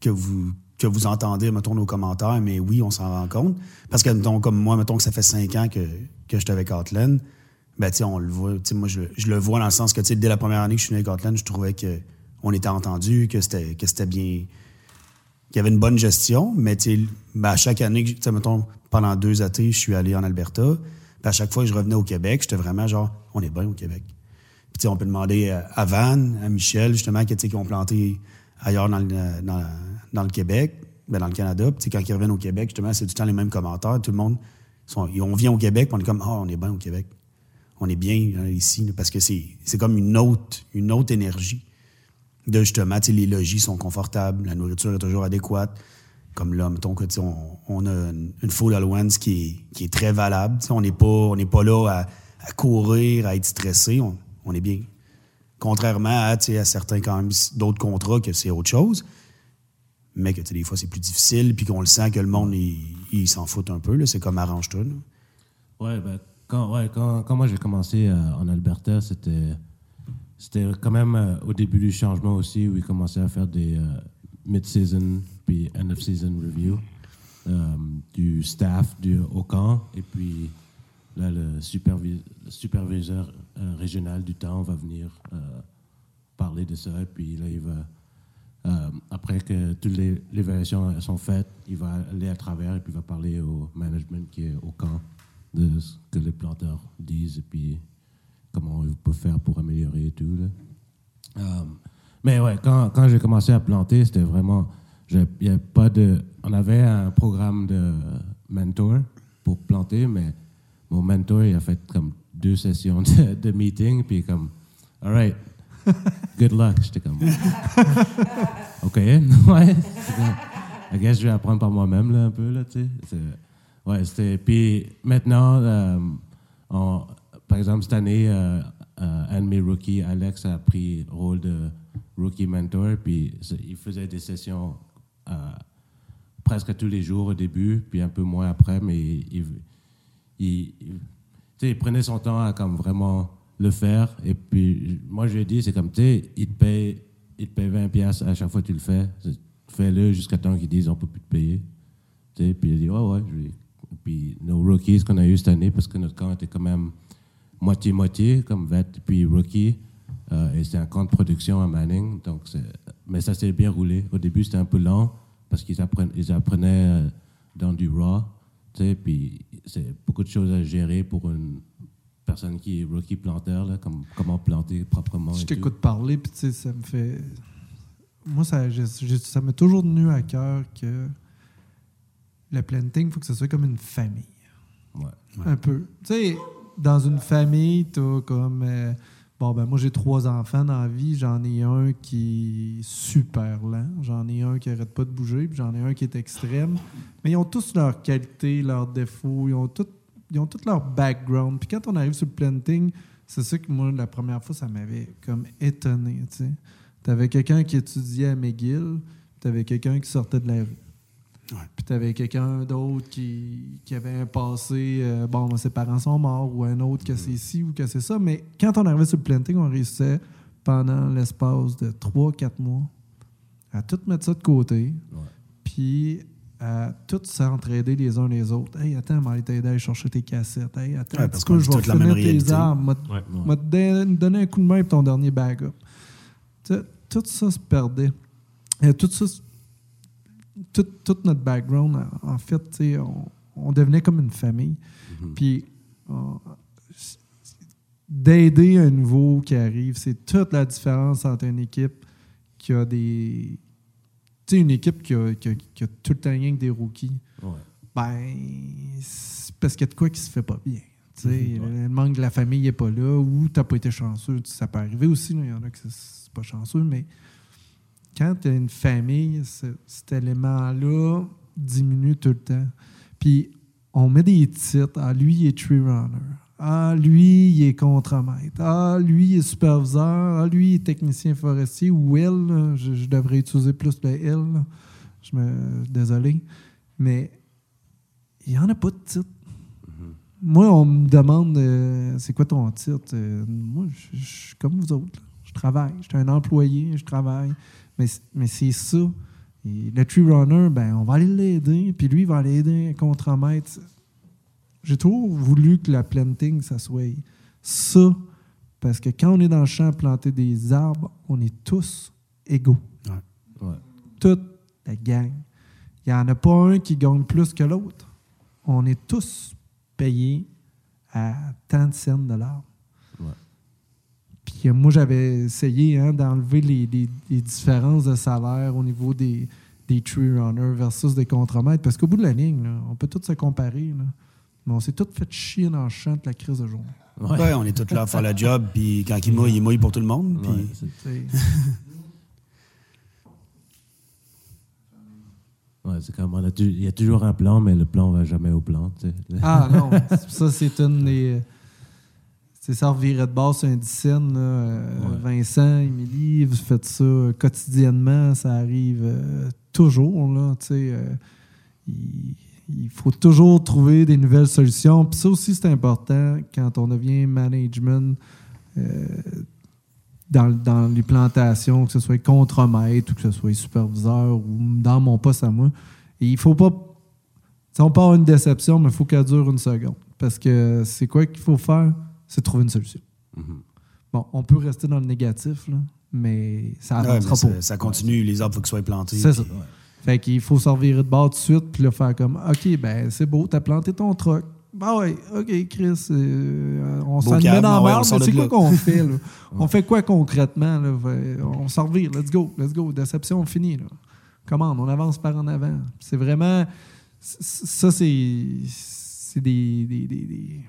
que, vous, que vous entendez, mettons, nos commentaires, mais oui, on s'en rend compte. Parce que, mettons, comme moi, mettons que ça fait cinq ans que, que j'étais avec Outland, ben, on le voit. Moi, je, le vois dans le sens que, dès la première année que je suis venu avec Outland, je trouvais qu'on était entendu, que c'était, que c'était bien. qu'il y avait une bonne gestion, mais ben, à chaque année, mettons, pendant deux étés, je suis allé en Alberta. À chaque fois que je revenais au Québec, j'étais vraiment genre, on est bien au Québec. Puis, on peut demander à- à Van, à Michel, justement, qui, qui ont planté ailleurs dans le, dans, le Québec, ben, dans le Canada. Puis, quand ils reviennent au Québec, justement, c'est tout le temps les mêmes commentaires. Tout le monde, sont, on vient au Québec, on est comme, ah, on est bien au Québec. On est bien hein, ici, parce que c'est comme une autre, une autre énergie. De justement, les logis sont confortables, la nourriture est toujours adéquate. Comme là, mettons que, on, on a une, food allowance qui est, très valable. On n'est pas, pas là à, courir, à être stressé. On, est bien. Contrairement à, à certains, quand d'autres contrats que c'est autre chose. Mais que, des fois, c'est plus difficile, puis qu'on le sent que le monde, il, s'en fout un peu. C'est comme arrange-toi. Ouais, ben, quand, ouais, quand, quand moi j'ai commencé euh, en Alberta, c'était, c'était quand même euh, au début du changement aussi où ils commençaient à faire des euh, mid-season puis end-of-season review du staff du, au camp. Et puis là, le, le superviseur régional du temps va venir parler de ça. Et puis là, il va. après que toutes les évaluations sont faites, il va aller à travers et puis il va parler au management qui est au camp de ce que les planteurs disent et puis comment ils peuvent faire pour améliorer et tout. là. Euh, mais ouais, quand, quand j'ai commencé à planter, c'était vraiment. y avait pas de, on avait un programme de mentor pour planter, mais mon mentor, il a fait comme deux sessions de, meeting, puis comme, all right, good luck. J'étais comme, OK, ouais. I guess je vais apprendre par moi-même un peu, là, tu sais. Ouais, c'était. Puis maintenant, euh, par exemple, cette année, euh, euh, un de mes rookies, Alex, a pris le rôle de rookie mentor, puis il faisait des sessions euh, presque tous les jours au début, puis un peu moins après, mais il, il, il- il- prenait son temps à comme vraiment le faire. Et puis, moi, je lui ai dit, c'est comme, tu sais, il te paye, il te paye 20 pièces à chaque fois que tu le fais. Fais-le jusqu'à temps qu'ils disent, on peut plus te payer. Tu sais, puis il a dit, ouais, ouais. Je lui- Puis nos rookies qu'on a eu cette année, parce que notre camp était quand même moitié-moitié, comme vet puis rookie. Euh, et c'était un camp de production à Manning. Donc c'est- mais ça s'est bien roulé. Au début, c'était un peu lent parce qu'ils apprenaient, ils apprenaient euh, dans du raw. Tu sais, puis c'est beaucoup de choses à gérer pour une personne qui est rookie planteur, là, comme comment planter proprement. Je t'écoute parler, puis tu sais, ça me fait. Moi, ça, ça m'a toujours tenu à cœur que le planting, il faut que ce soit comme une famille. Ouais. Un peu. Tu sais, dans une famille, t'as comme. euh, bon, ben moi, j'ai trois enfants dans la vie. J'en ai un qui est super lent. J'en ai un qui arrête pas de bouger. Puis j'en ai un qui est extrême. Mais ils ont tous leurs qualités, leurs défauts. Ils ont tout, ils ont tout leur background. Puis quand on arrive sur le planting, c'est ça que moi, la première fois, ça m'avait comme étonné. Tu avais quelqu'un qui étudiait à McGill, tu avais quelqu'un qui sortait de la rue. Ouais. Puis tu avais quelqu'un d'autre qui, qui avait un passé, euh, bon, ben, ses parents sont morts, ou un autre que c'est ci ou que c'est ça. Mais quand on arrivait sur le planting, on réussissait pendant l'espace de 3-4 mois à tout mettre ça de côté, puis à tout s'entraider les uns les autres. Hey, attends, on va t'aider à aller chercher tes cassettes. Hey, attends, Ouais, un parce qu'on je vais finir tes armes? M'a- Ouais. m'a don- donné un coup de main pour ton dernier sais, Tout ça se perdait. Et tout ça, se- tout, tout notre background, en en fait, on, on devenait comme une famille. Puis on- d'aider un nouveau qui arrive, c'est toute la différence entre une équipe qui a des. Tu sais, une équipe qui a, qui a- qui a tout le temps rien que des rookies. Ouais. Ben, c'est parce qu'il y a de quoi qui se fait pas bien. Tu sais, Le manque de la famille n'est pas là ou tu n'as pas été chanceux. Ça peut arriver aussi, il y en a c'est- c'est pas chanceux, mais quand tu as une famille, ce- cet élément-là diminue tout le temps. Puis on met des titres. Ah, lui, il est tree runner. Ah, lui, il est contremaître. Ah, lui, il est superviseur. Ah, lui, il est technicien forestier. Ou elle, je, je devrais utiliser plus le elle. là. Je me. Désolé. Mais il n'y en a pas de titre. Moi, on me demande euh, c'est quoi ton titre? Euh, moi, je suis comme vous autres. Je travaille. Je suis un employé, je travaille. Mais, mais c'est ça. Et le tree runner, ben, on va aller l'aider, puis lui, il va aller aider un contremaître. J'ai toujours voulu que la planting, ça soit ça. Parce que quand on est dans le champ à planter des arbres, on est tous égaux. Ouais. Toute la gang. Il n'y en a pas un qui gagne plus que l'autre. On est tous payés à tant de cents de l'arbre. Moi, j'avais essayé hein, d'enlever les, les- les différences de salaire au niveau des, des tree runners versus des contremaîtres. Parce qu'au bout de la ligne, là, on peut tous se comparer. là. Mais on s'est tous fait chier dans le champ de la crise de journée. Ouais. Ouais, on est tous là à faire le job, puis quand il mouille, il mouille pour tout le monde. Puis Ouais, c'est- comme on a tu- il y a toujours un plan, mais le plan va jamais au plan. Ah non, ça c'est une des. C'est ça, revirer de base sur un. Vincent, Émilie, vous faites ça quotidiennement, ça arrive euh, toujours. Là, euh, il, il faut toujours trouver des nouvelles solutions. Puis ça aussi, c'est important quand on devient management euh, dans, dans les plantations, que ce soit contremaître ou que ce soit superviseur ou dans mon poste à moi. Et il faut pas on part une déception, mais il faut qu'elle dure une seconde. Parce que c'est quoi qu'il faut faire? C'est trouver une solution. Bon, on peut rester dans le négatif, là, mais ça Ouais, avancera mais pas. ça, continue, les arbres, il faut qu'ils soient plantés. C'est ça. Fait qu'il faut s'en revirer de bord tout de suite, puis là, faire comme OK, ben c'est beau, t'as planté ton truck. Ben ouais, OK, Chris, euh, on s'en met dans la ouais, mais de c'est quoi qu'on fait, là? On fait quoi concrètement, là? On s'en revire, let's go, let's go. Déception finie, là. Commande, on avance par en avant. C'est vraiment... Ça, c'est... C'est des... des- des- des-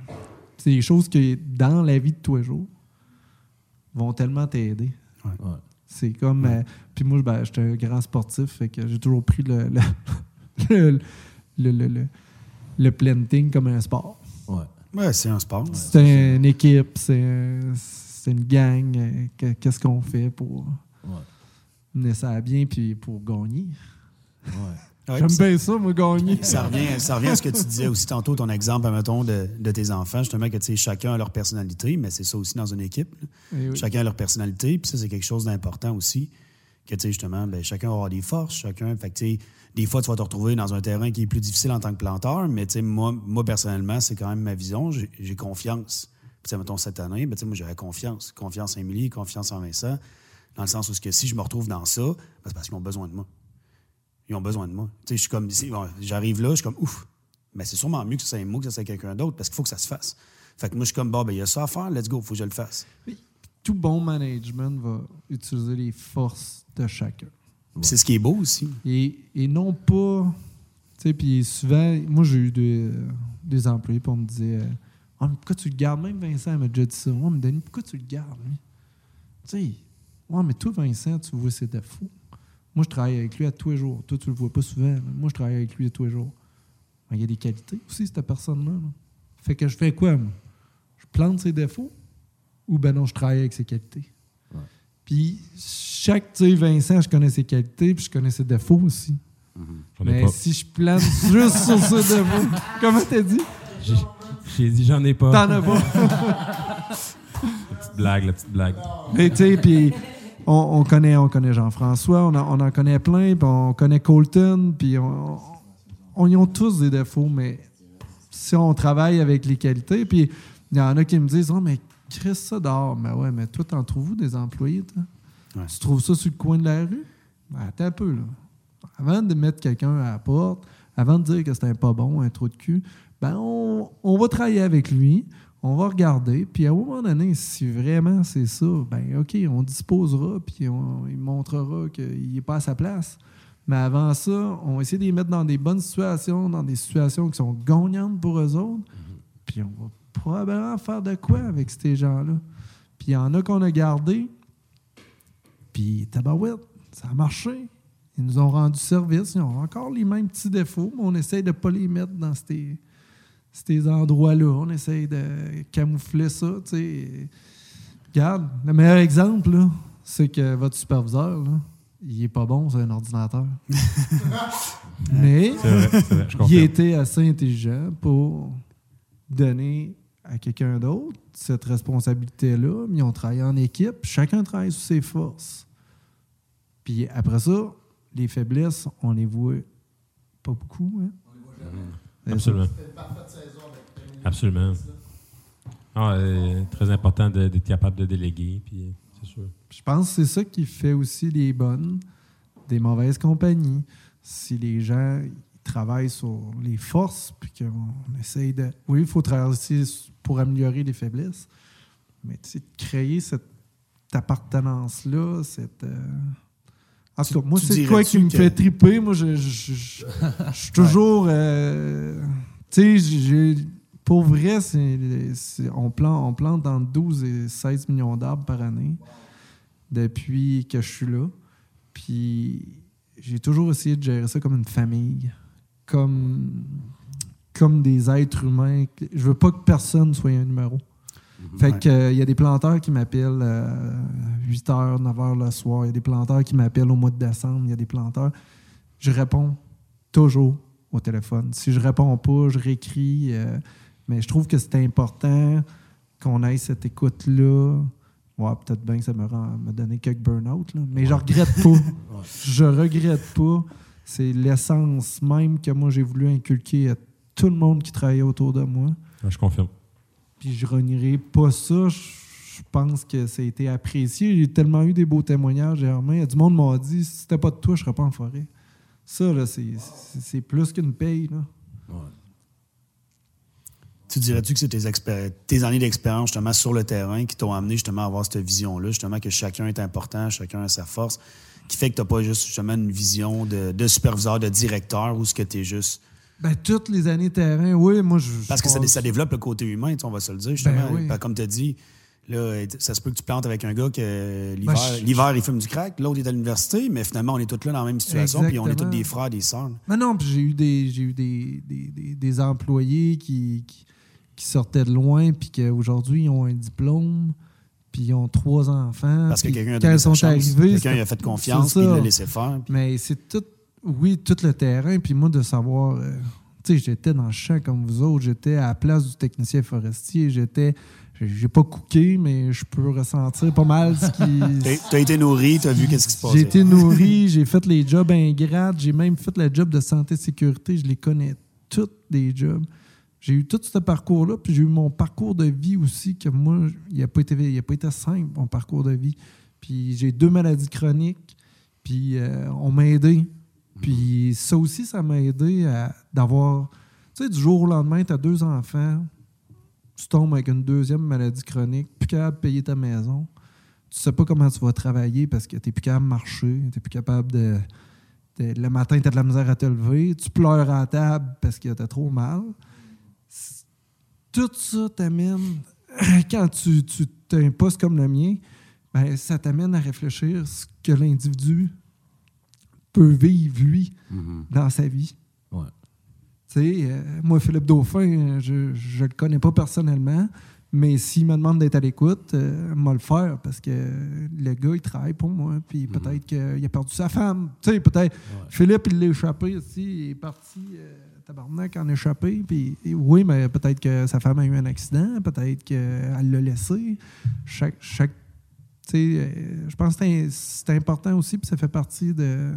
c'est des choses qui, dans la vie de tous les jours, vont tellement t'aider. Ouais. C'est comme. euh, puis moi, ben, j'étais un grand sportif, fait que j'ai toujours pris le, le, le, le, le- le- le planting comme un sport. Ouais. Ouais, c'est un sport. C'est une équipe, c'est un- c'est une gang. euh, que- Qu'est-ce qu'on fait pour Ouais. mener ça à bien puis pour gagner? Ouais. Ouais, J'aime bien ça, moi, gagner. Ça revient, ça revient à ce que tu disais aussi tantôt, ton exemple, mettons, de, de tes enfants, justement, que tu sais, chacun a leur personnalité, mais c'est ça aussi dans une équipe. Eh oui. Chacun a leur personnalité, puis ça, c'est quelque chose d'important aussi, que tu sais, justement, ben, chacun avoir des forces, chacun. Fait que, des fois, tu vas te retrouver dans un terrain qui est plus difficile en tant que planteur, mais tu sais, moi, moi, personnellement, c'est quand même ma vision, j'ai confiance. Puis, mettons, cette année, tu sais, moi, j'aurais confiance. Confiance en Émilie, confiance en Vincent, dans le sens où que si je me retrouve dans ça, ben, c'est parce qu'ils ont besoin de moi. Ils ont besoin de moi. Tu sais, je suis comme, bon, j'arrive là, je suis comme, ouf, mais c'est sûrement mieux que ça soit moi que ça soit quelqu'un d'autre, parce qu'il faut que ça se fasse. Fait que moi, je suis comme, bon, ben, il y a ça à faire, let's go, il faut que je le fasse. Tout bon management va utiliser les forces de chacun. C'est ce qui est beau aussi. Et, et non pas. Tu sais, puis souvent, moi, j'ai eu des, des employés, on me euh, Ah, mais pourquoi tu le gardes? Même Vincent m'a déjà dit ça. Ouais, mais Denis, pourquoi tu le gardes, lui Tu sais, ouais, mais toi, Vincent, tu vois ses défauts. Moi, je travaille avec lui à tous les jours. Toi, tu le vois pas souvent. mais Moi, je travaille avec lui à tous les jours. Il y a des qualités aussi, cette personne-là. là. Fait que je fais quoi, moi? Je plante ses défauts ou ben non, je travaille avec ses qualités? Puis chaque, tu sais, Vincent, je connais ses qualités, puis je connais ses défauts aussi. Ai Mais pas. si je plane juste sur ses défauts, comment t'as dit? J'ai- J'ai dit j'en ai pas. T'en as pas. La petite blague, la petite blague. Mais tu sais, puis on, on connaît, on connaît Jean-François, on, en- on en connaît plein, puis on connaît Colton, puis on, on y ont tous des défauts, mais si on travaille avec les qualités, puis il y en a qui me disent, oh, mais Chris, ça dehors. Mais ouais, mais toi, t'en trouves où des employés, toi? Ouais. Tu trouves ça sur le coin de la rue? Ben, attends un peu, là. Avant de mettre quelqu'un à la porte, avant de dire que c'est un pas bon, un trou de cul, ben on, on va travailler avec lui, on va regarder, puis à un moment donné, si vraiment c'est ça, ben OK, on disposera, puis on, il montrera qu'il n'est pas à sa place. Mais avant ça, on va essayer de les mettre dans des bonnes situations, dans des situations qui sont gagnantes pour eux autres, puis on va probablement faire de quoi avec ces gens-là. Puis il y en a qu'on a gardé, puis tabarouette, ça a marché. Ils nous ont rendu service. Ils ont encore les mêmes petits défauts, mais on essaye de ne pas les mettre dans ces, ces endroits-là. On essaye de camoufler ça. tu sais. Regarde, le meilleur exemple, c'est que votre superviseur, là, il est pas bon sur un ordinateur. mais vrai, il était assez intelligent pour donner à quelqu'un d'autre cette responsabilité-là. Mais ils ont travaillé en équipe. Chacun travaille sur ses forces. Puis après ça, les faiblesses, on les voit pas beaucoup. Hein? C'est Absolument. Absolument. Ah, euh, très important d'être capable de déléguer, puis euh, c'est sûr. Je pense que c'est ça qui fait aussi les bonnes des mauvaises compagnies. Si les gens travaillent sur les forces, puis qu'on essaye de. Oui, il faut travailler aussi pour améliorer les faiblesses, mais tu sais, de créer cette appartenance-là, cette. euh, En tout cas, moi, c'est quoi qui me que- fait triper. Moi, je, suis toujours. euh, tu sais, j'ai. Pour vrai, c'est, c'est- on, plante, on plante entre 12 et 16 millions d'arbres par année depuis que je suis là. Puis j'ai toujours essayé de gérer ça comme une famille, comme, comme des êtres humains. Je veux pas que personne soit un numéro. Fait Ouais. que euh, il y a des planteurs qui m'appellent euh, 8h, 9h le soir. Il y a des planteurs qui m'appellent au mois de décembre. Il y a des planteurs. Je réponds toujours au téléphone. Si je réponds pas, je réécris. euh, mais je trouve que c'est important qu'on ait cette écoute-là. Ouais, peut-être bien que ça me rend me donner quelques burn-out, là. mais je regrette pas. Je regrette pas. C'est l'essence même que moi j'ai voulu inculquer à tout le monde qui travaillait autour de moi. Ouais, je confirme. Puis je renierai pas ça. Je pense que ça a été apprécié. J'ai tellement eu des beaux témoignages, Germain. Du monde m'a dit si c'était pas de toi, je serais pas en forêt. Ça, là, c'est- plus qu'une paye. Là. Tu dirais-tu que c'est tes années d'expérience justement sur le terrain qui t'ont amené justement à avoir cette vision-là, justement que chacun est important, chacun a sa force, qui fait que tu n'as pas juste justement une vision de, de superviseur, de directeur ou ce que tu es juste. Ben, toutes les années terrain, oui, moi, je. Parce que ça, ça développe le côté humain, on va se le dire, justement. Ben oui. Comme tu as dit, là, ça se peut que tu plantes avec un gars que l'hiver, Ben, je- l'hiver, il fume du crack, l'autre est à l'université, mais finalement, on est tous là dans la même situation, puis on est tous des frères, des sœurs. Mais non, puis j'ai eu des, j'ai eu des, des, des- des employés qui, qui, qui sortaient de loin, puis qu'aujourd'hui, ils ont un diplôme, puis ils ont trois enfants. Parce que quelqu'un a donné sa chance, quelqu'un a fait confiance, puis il l'a laissé faire. Mais c'est tout, oui, tout le terrain. Puis moi, de savoir, euh, tu sais, j'étais dans le champ comme vous autres, j'étais à la place du technicien forestier, j'étais, j'ai pas cooké, mais je peux ressentir pas mal ce qui. Tu as été nourri, tu as vu qu'est-ce qui se passait. J'ai été nourri, j'ai fait les jobs ingrates, j'ai même fait le job de santé sécurité, je les connais tous des jobs. J'ai eu tout ce parcours-là, puis j'ai eu mon parcours de vie aussi, que moi, il n'a pas, été- il a pas été simple, mon parcours de vie. Puis j'ai deux maladies chroniques, puis euh, on m'a aidé. Puis ça aussi, ça m'a aidé à d'avoir. Tu sais, du jour au lendemain, tu as deux enfants, tu tombes avec une deuxième maladie chronique, plus capable de payer ta maison. Tu sais pas comment tu vas travailler parce que tu n'es plus capable de marcher, tu n'es plus capable de. le matin, tu as de la misère à te lever, tu pleures à table parce que tu as trop mal. Tout ça t'amène, quand tu, tu un comme le mien, ben, ça t'amène à réfléchir ce que l'individu peut vivre, lui, dans sa vie. Ouais. Tu sais, euh, moi, Philippe Dauphin, je ne le connais pas personnellement, Mais s'il me demande d'être à l'écoute, euh, moi le faire parce que le gars, il travaille pour moi. Puis peut-être qu'il a perdu sa femme. Tu sais, peut-être. Philippe, il l'a échappé aussi. Il est parti, euh, tabarnak, en échappé. Puis oui, mais peut-être que sa femme a eu un accident. Peut-être qu'elle l'a laissé. Chaque. Je pense que c'est important aussi. Puis ça fait partie de.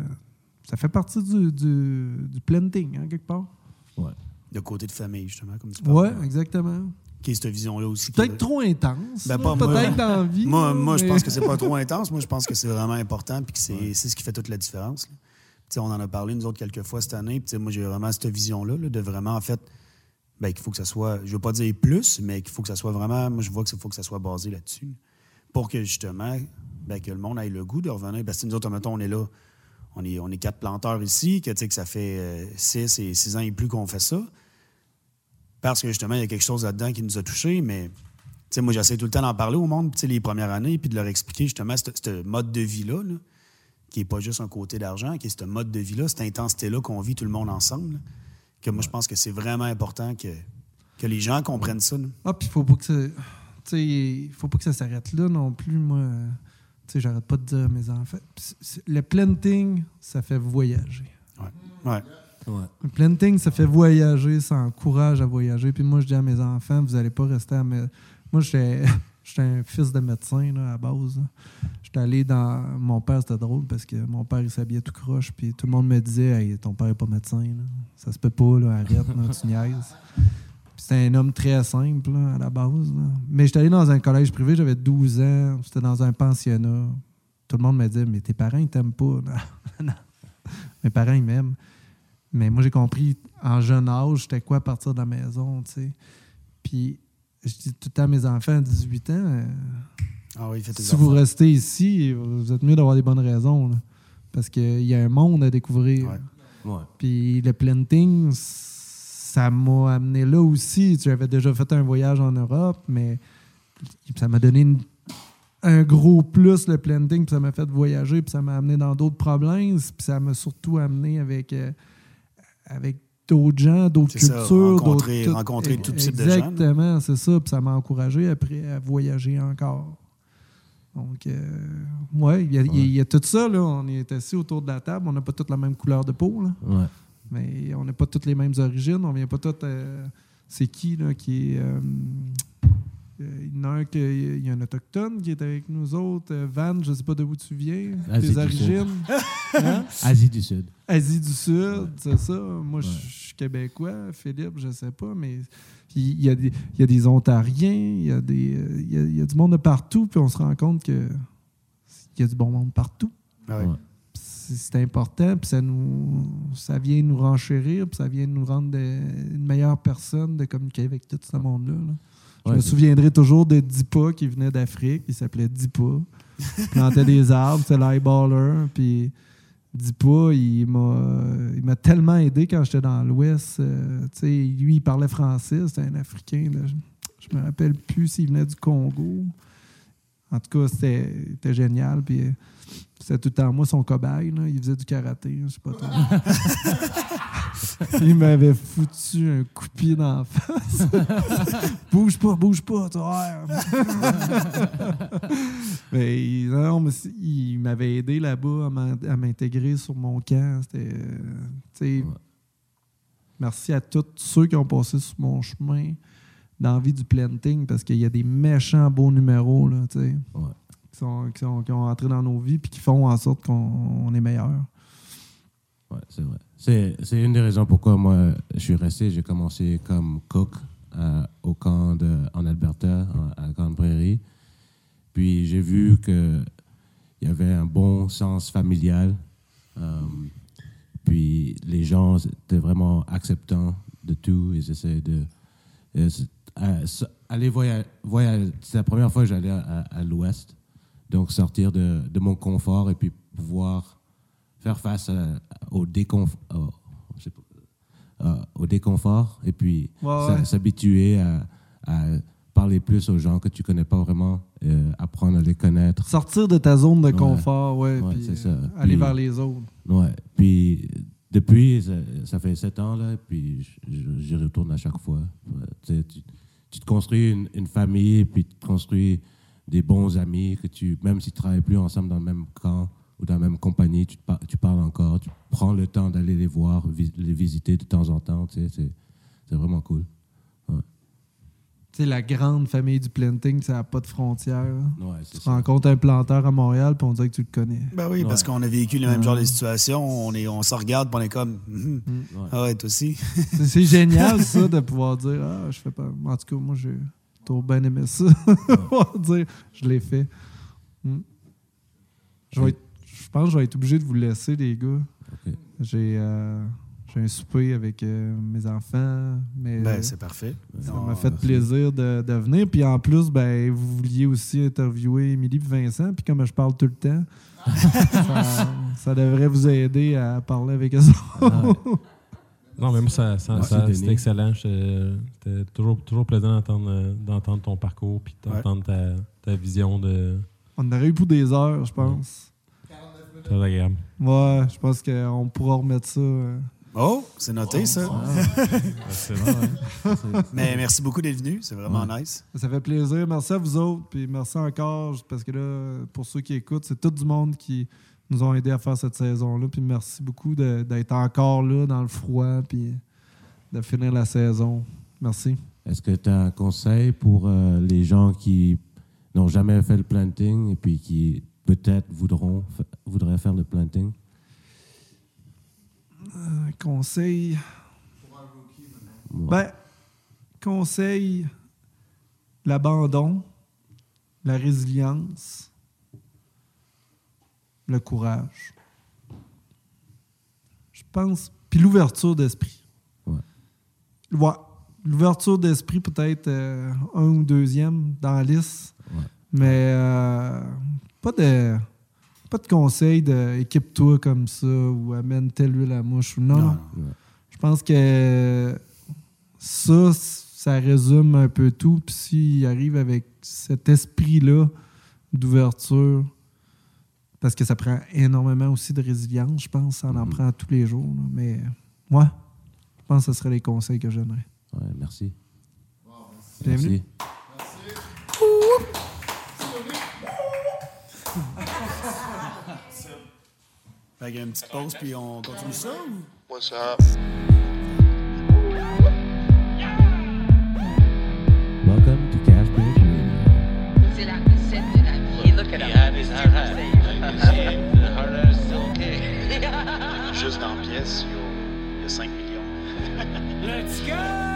Ça fait partie du, du, du planting, hein, quelque part. De côté de famille, justement, comme tu Ouais, parles. exactement. Qui est cette vision-là aussi. qui- Peut-être trop intense. Ben, pas peut-être dans la vie. Moi, moi je pense que c'est pas trop intense. Moi, je pense que c'est vraiment important puis que c'est c'est ce qui fait toute la différence. là. Tu sais, on en a parlé, nous autres, quelques fois cette année. Puis, moi, j'ai vraiment cette vision-là là, de vraiment, en fait, ben, qu'il faut que ça soit, je veux pas dire plus, mais qu'il faut que ça soit vraiment, moi, je vois qu'il faut que ça soit basé là-dessus. Pour que, justement, ben, que le monde ait le goût de revenir. Parce que nous autres, mettons, on est là, on est, on est quatre planteurs ici, que, que ça fait euh, six et six ans et plus qu'on fait ça. Parce que, justement, il y a quelque chose là-dedans qui nous a touchés, mais tu sais, moi, j'essaie tout le temps d'en parler au monde, les premières années, puis de leur expliquer justement ce mode de vie-là, là, qui n'est pas juste un côté d'argent, qui est ce mode de vie-là, cette intensité-là qu'on vit tout le monde ensemble. là, que moi, je pense que c'est vraiment important que, que les gens comprennent ça. là. Ah, puis faut pas que il faut pas que ça s'arrête là non plus, moi. Tu sais, j'arrête pas de dire à mes enfants. Puis c'est- c'est- Le planting, ça fait voyager. Ouais. Le planting, ça fait voyager, ça encourage à voyager. Puis moi, je dis à mes enfants, vous allez pas rester à mes... Moi, j'étais j'étais un fils de médecin, là, à base. J'étais allé dans... Mon père, c'était drôle, parce que mon père, il s'habillait tout croche, puis tout le monde me disait, hey, ton père est pas médecin, là. Ça se peut pas, là, arrête, là, tu niaises. C'était un homme très simple, là, à la base. là. Mais j'étais allé dans un collège privé, j'avais 12 ans, c'était dans un pensionnat. Tout le monde me disait, mais tes parents, ils t'aiment pas. Non, non. Mes parents, ils m'aiment. Mais moi, j'ai compris en jeune âge, c'était quoi partir de la maison, tu sais. Puis, je dis tout le temps à mes enfants à 18 ans, euh, Ah oui, si vous restez ici, vous êtes mieux d'avoir des bonnes raisons. là. parce qu'il y a un monde à découvrir. Ouais. Ouais. Puis le planting, ça m'a amené là aussi. J'avais déjà fait un voyage en Europe, mais ça m'a donné une- un gros plus le planting, puis ça m'a fait voyager, puis ça m'a amené dans d'autres provinces, puis ça m'a surtout amené avec, euh, avec d'autres gens, d'autres ça, cultures. rencontrer- tout type de gens. Exactement, c'est ça. Puis ça m'a encouragé après à voyager encore. Donc, euh, ouais, il y, a- y y tout ça. Là. On est assis autour de la table. On n'a pas toutes la même couleur de peau. Là. Ouais. Mais on n'a pas toutes les mêmes origines. On vient pas toutes. euh, c'est qui là, qui est. euh, euh, il y en a un qui il y a un autochtone qui est avec nous autres. Euh, Van, je ne sais pas d'où tu viens. Asie tes origines. Hein? Asie du Sud. Asie du Sud, c'est ça. Moi, je suis québécois. Philippe, je sais pas, mais il y, a des- il y a des Ontariens, il y, a des, il y a- il y a du monde de partout, puis on se rend compte que il y a du bon monde partout. Ah ouais. C'est important, puis ça nous ça vient nous renchérir, puis ça vient nous rendre de- une meilleure personne de communiquer avec tout ce monde-là. là. Je Ouais, me souviendrai toujours de Dipa qui venait d'Afrique, il s'appelait Dipa. Il plantait des arbres, c'était l'eyeballer. Puis Dipa, il m'a il m'a tellement aidé quand j'étais dans l'Ouest. euh, tu sais, lui, il parlait français, c'était un Africain. là. Je, je me rappelle plus s'il venait du Congo. En tout cas, c'était génial. Puis euh, c'était tout le temps moi son cobaye. là. Il faisait du karaté, je sais pas trop. il m'avait foutu un coup de pied dans la face. bouge pas, bouge pas, toi. mais il, non, mais il m'avait aidé là-bas à m'in- à m'intégrer sur mon camp. C'était, euh, tu sais, Merci à tous ceux qui ont passé sur mon chemin dans la vie du planting parce qu'il y a des méchants beaux numéros là, Ouais. qui, sont, qui, sont- qui ont entré dans nos vies et qui font en sorte qu'on on est meilleur. Ouais, c'est vrai. C'est, une des raisons pourquoi moi je suis resté. J'ai commencé comme cook euh, au camp de, en Alberta, à Grande Prairie. Puis j'ai vu que il y avait un bon sens familial. Euh, puis les gens étaient vraiment acceptants de tout. Ils essaient de. Euh, euh, aller voyager. c'est la première fois que j'allais à, à l'ouest. Donc sortir de, de mon confort et puis pouvoir faire face à- au, déconf- au- je sais pas, euh, au déconfort et puis Ouais, s'a- ouais. s'habituer à, parler plus aux gens que tu connais pas vraiment, euh, apprendre à les connaître. Sortir de ta zone de confort, ouais, Ouais, puis c'est ça. euh, aller Puis- vers les autres. Ouais. Puis depuis, ça, ça fait sept ans, là, puis je- je- j'y retourne à chaque fois. Tu, sais, tu, te construis une, famille, puis tu te construis des bons amis, que tu, même si tu ne travailles plus ensemble dans le même camp ou dans la même compagnie, tu, par- tu parles encore, tu prends le temps d'aller les voir, vis- les visiter de temps en temps. tu sais, C'est vraiment cool. Sais, la grande famille du planting, ça n'a pas de frontières. Ouais, Tu ça. rencontres un planteur à Montréal, puis on dirait que tu le connais. Ben oui, parce qu'on a vécu le même genre de situation. On, est, on se regarde, puis on est comme. Mhm. Ouais. Ah ouais, toi aussi. C'est génial, ça, de pouvoir dire Ah, je fais pas. En tout cas, moi, j'ai toujours bien aimé ça. Dire Je l'ai fait. Hmm. Je, vais être- je pense que je vais être obligé de vous laisser, les gars. J'ai euh, j'ai un souper avec euh, mes enfants. Mais Ben, c'est parfait. ça m'a fait plaisir de, de venir. Puis en plus, ben, vous vouliez aussi interviewer Émilie et Vincent. Puis comme je parle tout le temps, ça, ça devrait vous aider à parler avec eux. Ah, ouais. Non, même ça, ça, c'était excellent. J'étais- C'était toujours, toujours plaisant d'entendre, euh, d'entendre ton parcours puis d'entendre ta, ta vision de. On aurait eu pour des heures, je pense. Très agréable. Ouais, je pense qu'on pourra remettre ça. Oh, c'est noté, ça. C'est vrai, Mais merci beaucoup d'être venu. C'est vraiment nice. Ça fait plaisir. Merci à vous autres. Puis merci encore. Parce que là, pour ceux qui écoutent, c'est tout du monde qui nous ont aidés à faire cette saison-là. Puis merci beaucoup d'être encore là dans le froid. Puis de finir la saison. Merci. Est-ce que tu as un conseil pour euh, les gens qui n'ont jamais fait le planting et puis qui peut-être voudront voudraient faire le planting? Un conseil. Ben, conseil l'abandon, la résilience, le courage. Je pense. Puis l'ouverture d'esprit. Ouais. Ouais. L'ouverture d'esprit, peut-être euh, un ou deuxième dans la liste. Ouais. Mais euh, pas de. Pas de conseil de équipe-toi comme ça ou amène telle huile à mouche. ou Non, non. non. Je pense que ça, ça résume un peu tout. Puis s'il arrive avec cet esprit-là d'ouverture, parce que ça prend énormément aussi de résilience, je pense. Ça en, en Mhm. prend tous les jours. là. Mais moi, je pense que ce seraient les conseils que je donnerais. Ouais, merci. Bienvenue. Merci. Fait qu'il y a une petite pause, puis on continue ça ou? What's up? Welcome to Cash Break Radio. C'est la recette de la vie. Look at him. had his hard hat. And the hard hat is still okay. Juste dans la pièce, il y a- il y a 5 millions. Euh,